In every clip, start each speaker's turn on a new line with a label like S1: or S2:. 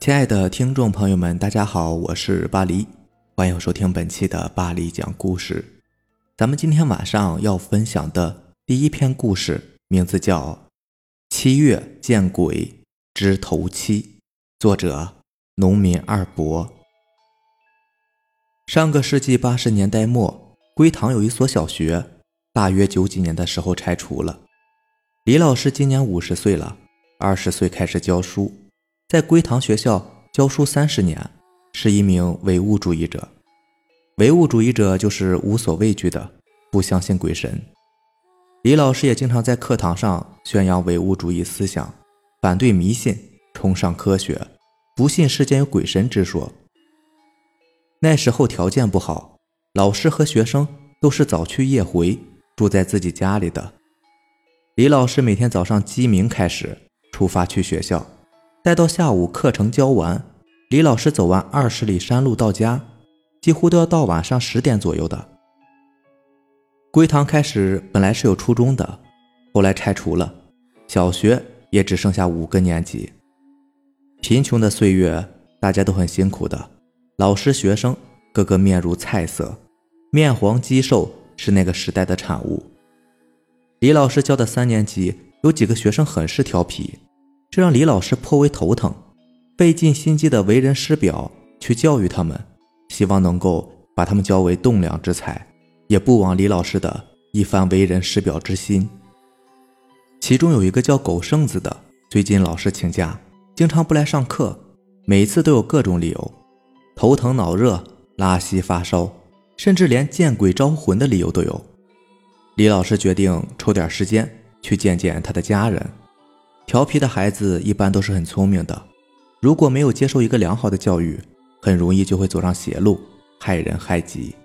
S1: 亲爱的听众朋友们，大家好，我是巴黎，欢迎收听本期的巴黎讲故事。咱们今天晚上要分享的第一篇故事，名字叫《七月见鬼之头七》，作者农民二伯。上个世纪八十年代末，归塘有一所小学，大约九几年的时候拆除了。李老师今年五十岁了，二十岁开始教书。在归堂学校教书三十年，是一名唯物主义者。唯物主义者就是无所畏惧的，不相信鬼神。李老师也经常在课堂上宣扬唯物主义思想，反对迷信，崇尚科学，不信世间有鬼神之说。那时候条件不好，老师和学生都是早去夜回，住在自己家里的。李老师每天早上鸡鸣开始出发去学校。待到下午课程教完，李老师走完二十里山路到家，几乎都要到晚上十点左右的。归堂开始本来是有初中的，后来拆除了，小学也只剩下五个年级。贫穷的岁月，大家都很辛苦的，老师、学生个个面如菜色，面黄肌瘦是那个时代的产物。李老师教的三年级有几个学生很是调皮。这让李老师颇为头疼，费尽心机的为人师表去教育他们，希望能够把他们教为栋梁之才，也不枉李老师的一番为人师表之心。其中有一个叫狗剩子的，最近老是请假，经常不来上课，每次都有各种理由，头疼脑热、拉稀发烧，甚至连见鬼招魂的理由都有。李老师决定抽点时间去见见他的家人。调皮的孩子一般都是很聪明的，如果没有接受一个良好的教育，很容易就会走上邪路，害人害己。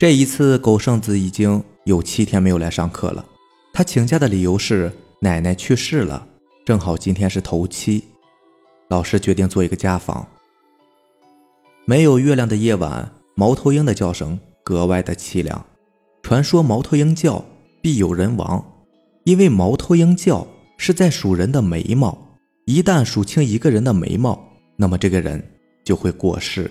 S1: 这一次，狗剩子已经有七天没有来上课了。他请假的理由是奶奶去世了，正好今天是头七。老师决定做一个家访。没有月亮的夜晚，猫头鹰的叫声格外的凄凉。传说猫头鹰叫必有人亡，因为猫头鹰叫。是在数人的眉毛，一旦数清一个人的眉毛，那么这个人就会过世。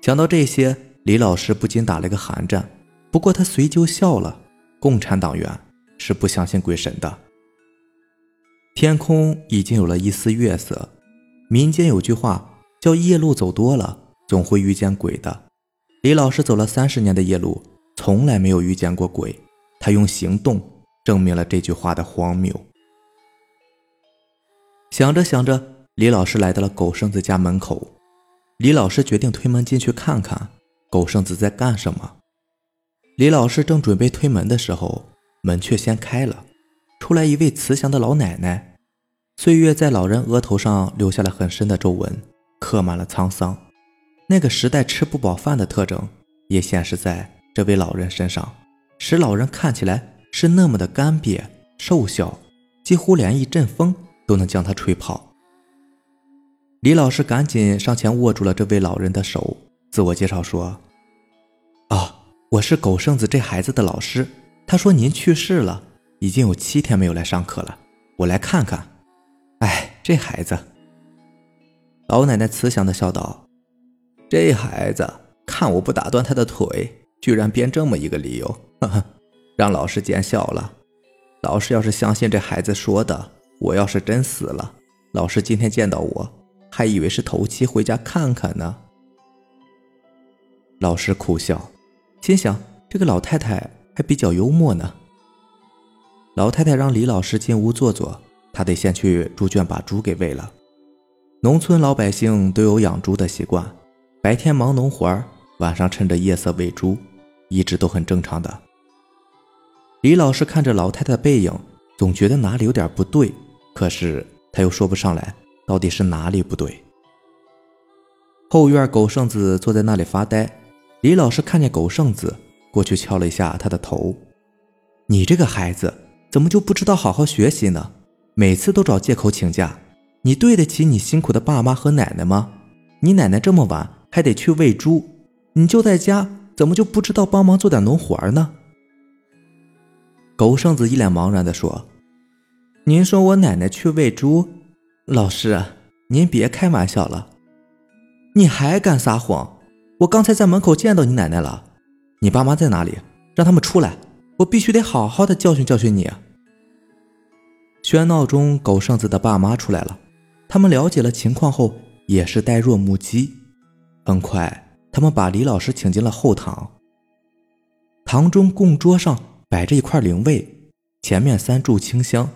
S1: 想到这些，李老师不禁打了个寒战。不过他随就笑了。共产党员是不相信鬼神的。天空已经有了一丝月色。民间有句话叫“夜路走多了，总会遇见鬼的”。李老师走了三十年的夜路，从来没有遇见过鬼。他用行动。证明了这句话的荒谬。想着想着，李老师来到了狗剩子家门口。李老师决定推门进去看看狗剩子在干什么。李老师正准备推门的时候，门却先开了，出来一位慈祥的老奶奶。岁月在老人额头上留下了很深的皱纹，刻满了沧桑。那个时代吃不饱饭的特征也显示在这位老人身上，使老人看起来。是那么的干瘪瘦小，几乎连一阵风都能将他吹跑。李老师赶紧上前握住了这位老人的手，自我介绍说：“啊，我是狗剩子这孩子的老师。他说您去世了，已经有七天没有来上课了，我来看看。哎，这孩子。”老奶奶慈祥的笑道：“这孩子看我不打断他的腿，居然编这么一个理由，呵呵。”让老师见笑了。老师要是相信这孩子说的，我要是真死了，老师今天见到我还以为是头七回家看看呢。老师苦笑，心想这个老太太还比较幽默呢。老太太让李老师进屋坐坐，她得先去猪圈把猪给喂了。农村老百姓都有养猪的习惯，白天忙农活晚上趁着夜色喂猪，一直都很正常的。李老师看着老太太背影，总觉得哪里有点不对，可是他又说不上来到底是哪里不对。后院狗剩子坐在那里发呆，李老师看见狗剩子，过去敲了一下他的头：“你这个孩子怎么就不知道好好学习呢？每次都找借口请假，你对得起你辛苦的爸妈和奶奶吗？你奶奶这么晚还得去喂猪，你就在家，怎么就不知道帮忙做点农活呢？”狗剩子一脸茫然地说：“您说我奶奶去喂猪，老师，您别开玩笑了，你还敢撒谎？我刚才在门口见到你奶奶了，你爸妈在哪里？让他们出来，我必须得好好的教训教训你。喧闹中，狗剩子的爸妈出来了，他们了解了情况后，也是呆若木鸡。很快，他们把李老师请进了后堂。堂中供桌上摆着一块灵位，前面三炷清香，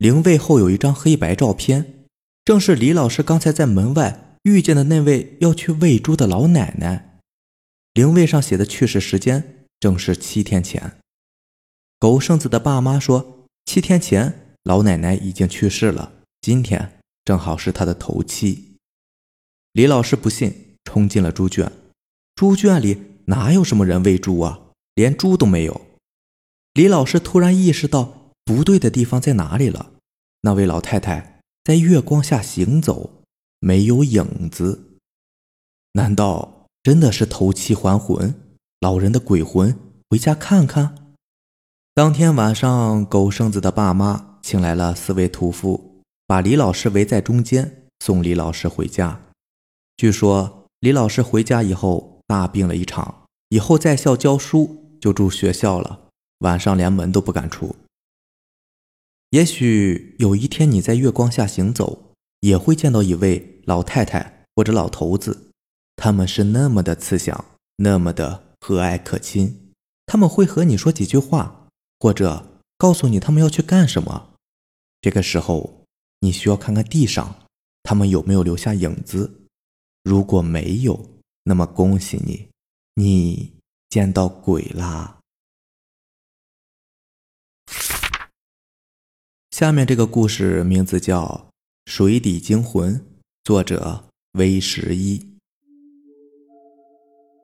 S1: 灵位后有一张黑白照片。正是李老师刚才在门外遇见的那位要去喂猪的老奶奶，灵位上写的去世时间正是七天前。狗剩子的爸妈说，七天前老奶奶已经去世了，今天正好是她的头七。李老师不信，冲进了猪圈，猪圈里哪有什么人喂猪啊，连猪都没有。李老师突然意识到不对的地方在哪里了，那位老太太。在月光下行走，没有影子。难道真的是头七还魂？老人的鬼魂回家看看。当天晚上，狗剩子的爸妈请来了四位屠夫，把李老师围在中间，送李老师回家。据说李老师回家以后大病了一场，以后在校教书就住学校了，晚上连门都不敢出。也许有一天你在月光下行走，也会见到一位老太太或者老头子，他们是那么的慈祥，那么的和蔼可亲。他们会和你说几句话，或者告诉你他们要去干什么。这个时候，你需要看看地上，他们有没有留下影子。如果没有，那么恭喜你，你见到鬼啦。下面这个故事名字叫《水底惊魂》，作者 V 十一。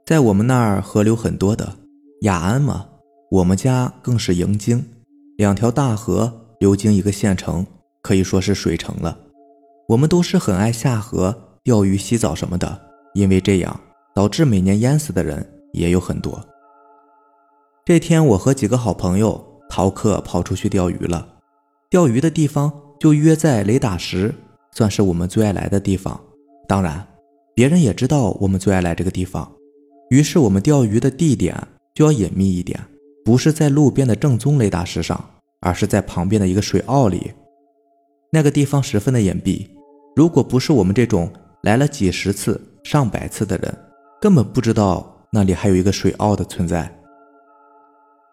S1: 在我们那儿河流很多的雅安嘛，我们家更是迎京，两条大河流经一个县城，可以说是水城了。我们都是很爱下河钓鱼、洗澡什么的，因为这样导致每年淹死的人也有很多。这天，我和几个好朋友逃课跑出去钓鱼了。钓鱼的地方就约在雷打石，算是我们最爱来的地方。当然，别人也知道我们最爱来这个地方。于是我们钓鱼的地点就要隐秘一点，不是在路边的正宗雷打石上，而是在旁边的一个水坳里。那个地方十分的隐蔽，如果不是我们这种来了几十次、上百次的人，根本不知道那里还有一个水坳的存在。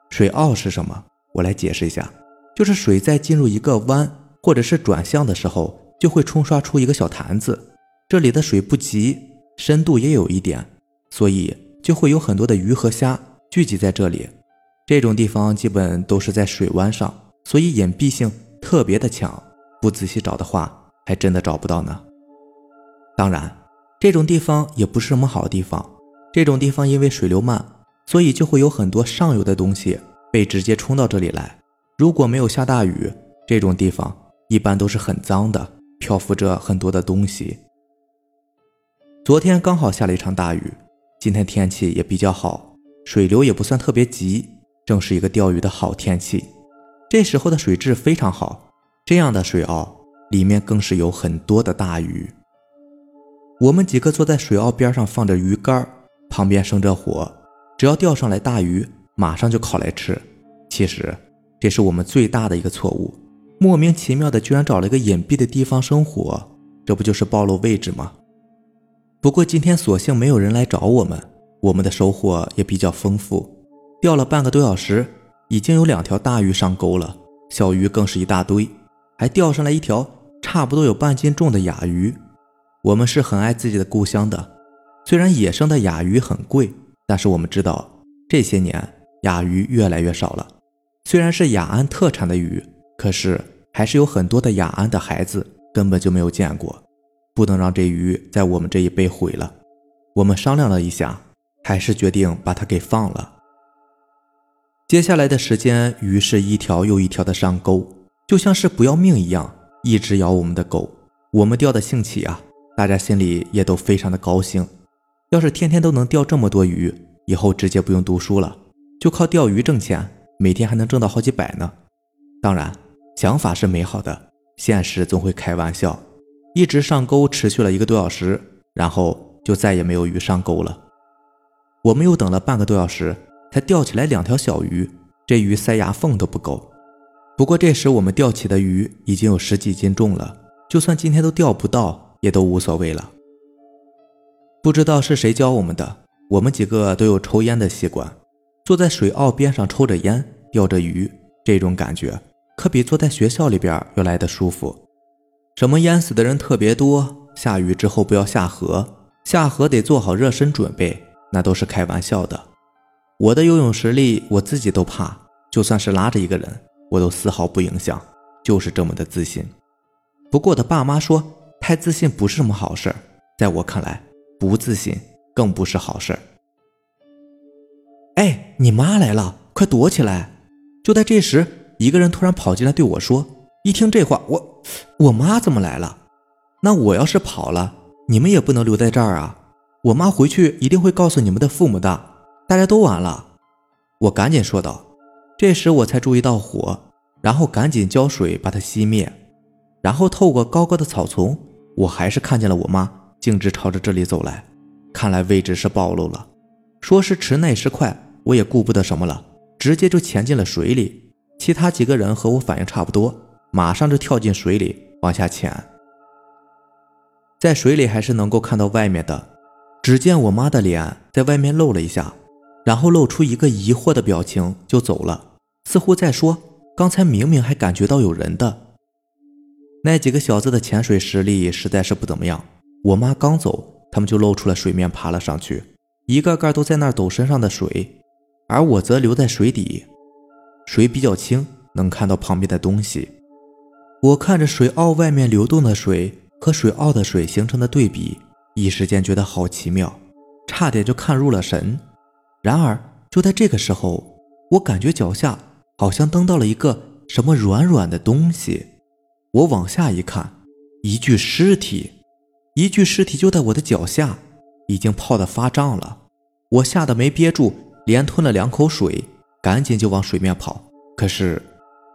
S1: 水坳是什么？我来解释一下。就是水在进入一个弯或者是转向的时候，就会冲刷出一个小潭子。这里的水不急，深度也有一点，所以就会有很多的鱼和虾聚集在这里。这种地方基本都是在水湾上，所以隐蔽性特别的强。不仔细找的话，还真的找不到呢。当然，这种地方也不是什么好地方。这种地方因为水流慢，所以就会有很多上游的东西被直接冲到这里来。如果没有下大雨，这种地方一般都是很脏的，漂浮着很多的东西。昨天刚好下了一场大雨，今天天气也比较好，水流也不算特别急，正是一个钓鱼的好天气。这时候的水质非常好，这样的水坳里面更是有很多的大鱼。我们几个坐在水坳边上，放着鱼竿，旁边生着火，只要钓上来大鱼，马上就烤来吃。其实。这是我们最大的一个错误，莫名其妙的居然找了一个隐蔽的地方生活，这不就是暴露位置吗？不过今天索性没有人来找我们，我们的收获也比较丰富，钓了半个多小时，已经有两条大鱼上钩了，小鱼更是一大堆，还钓上来一条差不多有半斤重的雅鱼。我们是很爱自己的故乡的，虽然野生的雅鱼很贵，但是我们知道这些年雅鱼越来越少了。虽然是雅安特产的鱼，可是还是有很多的雅安的孩子根本就没有见过，不能让这鱼在我们这一辈毁了。我们商量了一下，还是决定把它给放了。接下来的时间，鱼是一条又一条的上钩，就像是不要命一样，一直咬我们的钩。我们钓的兴起啊，大家心里也都非常的高兴。要是天天都能钓这么多鱼，以后直接不用读书了，就靠钓鱼挣钱。每天还能挣到好几百呢，当然，想法是美好的，现实总会开玩笑。一直上钩，持续了一个多小时，然后就再也没有鱼上钩了。我们又等了半个多小时，才钓起来两条小鱼，这鱼塞牙缝都不够。不过这时我们钓起的鱼已经有十几斤重了，就算今天都钓不到，也都无所谓了。不知道是谁教我们的，我们几个都有抽烟的习惯，坐在水坳边上抽着烟，钓着鱼，这种感觉可比坐在学校里边要来的舒服。什么淹死的人特别多，下雨之后不要下河，下河得做好热身准备。那都是开玩笑的。我的游泳实力我自己都怕，就算是拉着一个人，我都丝毫不影响，就是这么的自信。不过我的爸妈说，太自信不是什么好事在我看来，不自信更不是好事哎，你妈来了，快躲起来！就在这时，一个人突然跑进来对我说：“一听这话，我我妈怎么来了？那我要是跑了，你们也不能留在这儿啊！”我妈回去一定会告诉你们的父母的，大家都完了。我赶紧说道。这时我才注意到火，然后赶紧浇水把它熄灭。然后透过高高的草丛，我还是看见了我妈径直朝着这里走来。看来位置是暴露了。说时迟，那时快，我也顾不得什么了，直接就潜进了水里。其他几个人和我反应差不多，马上就跳进水里往下潜。在水里还是能够看到外面的。只见我妈的脸在外面露了一下，然后露出一个疑惑的表情就走了，似乎在说：“刚才明明还感觉到有人的。”那几个小子的潜水实力实在是不怎么样。我妈刚走，他们就露出了水面，爬了上去，一个个都在那抖身上的水，而我则留在水底。水比较清，能看到旁边的东西。我看着水坳外面流动的水和水坳的水形成的对比。一时间觉得好奇妙，差点就看入了神。然而就在这个时候，我感觉脚下好像蹬到了一个什么软软的东西。我往下一看，一具尸体，一具尸体就在我的脚下，已经泡得发胀了。我吓得没憋住，连吞了两口水，赶紧就往水面跑。可是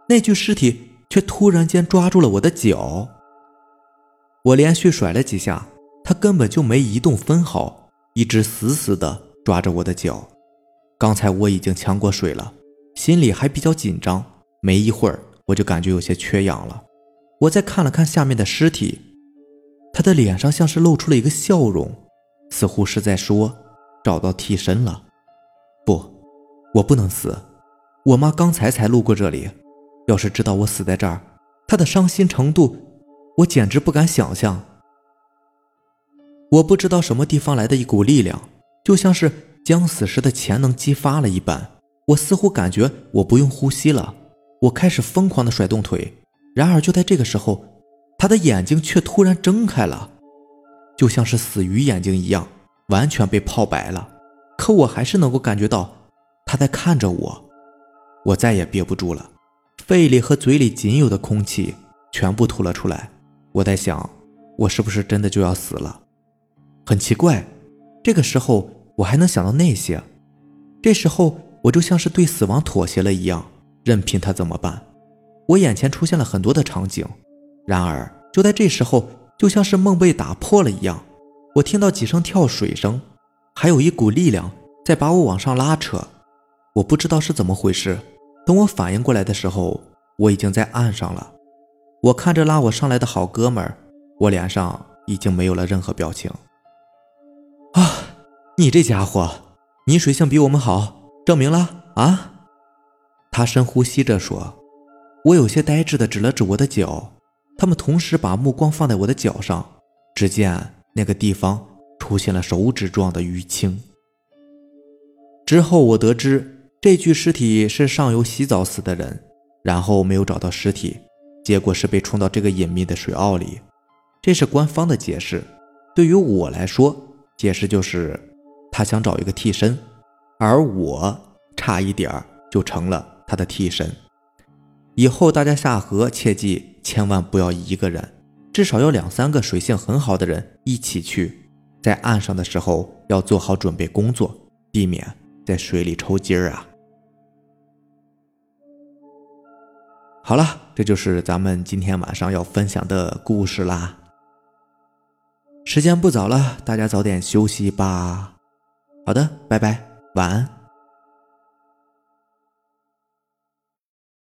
S1: 那具尸体却突然间抓住了我的脚，我连续甩了几下。他根本就没移动分毫，一直死死地抓着我的脚。刚才我已经呛过水了，心里还比较紧张。没一会儿，我就感觉有些缺氧了。我再看了看下面的尸体，他的脸上像是露出了一个笑容，似乎是在说找到替身了。我不能死。我妈刚才才路过这里，要是知道我死在这儿，她的伤心程度，我简直不敢想象。我不知道什么地方来的一股力量，就像是将死时的潜能激发了一般。我似乎感觉我不用呼吸了，我开始疯狂地甩动腿。然而就在这个时候，他的眼睛却突然睁开了，就像是死鱼眼睛一样，完全被泡白了。可我还是能够感觉到他在看着我。我再也憋不住了，肺里和嘴里仅有的空气全部吐了出来。我在想，我是不是真的就要死了？很奇怪，这个时候我还能想到那些。这时候我就像是对死亡妥协了一样，任凭他怎么办。我眼前出现了很多的场景，然而就在这时候，就像是梦被打破了一样，我听到几声跳水声，还有一股力量在把我往上拉扯。我不知道是怎么回事。等我反应过来的时候，我已经在岸上了。我看着拉我上来的好哥们儿，我脸上已经没有了任何表情。啊，你这家伙，你水性比我们好，证明了啊！他深呼吸着说。我有些呆滞的指了指我的脚，他们同时把目光放在我的脚上，只见那个地方出现了手指状的淤青。之后我得知，这具尸体是上游洗澡死的人，然后没有找到尸体，结果是被冲到这个隐秘的水坳里。这是官方的解释，对于我来说。解释就是，他想找一个替身，而我差一点就成了他的替身。以后大家下河切记千万不要一个人，至少要两三个水性很好的人一起去。在岸上的时候要做好准备工作，避免在水里抽筋儿啊。好了这就是咱们今天晚上要分享的故事啦。时间不早了大家早点休息吧。好的拜拜晚安。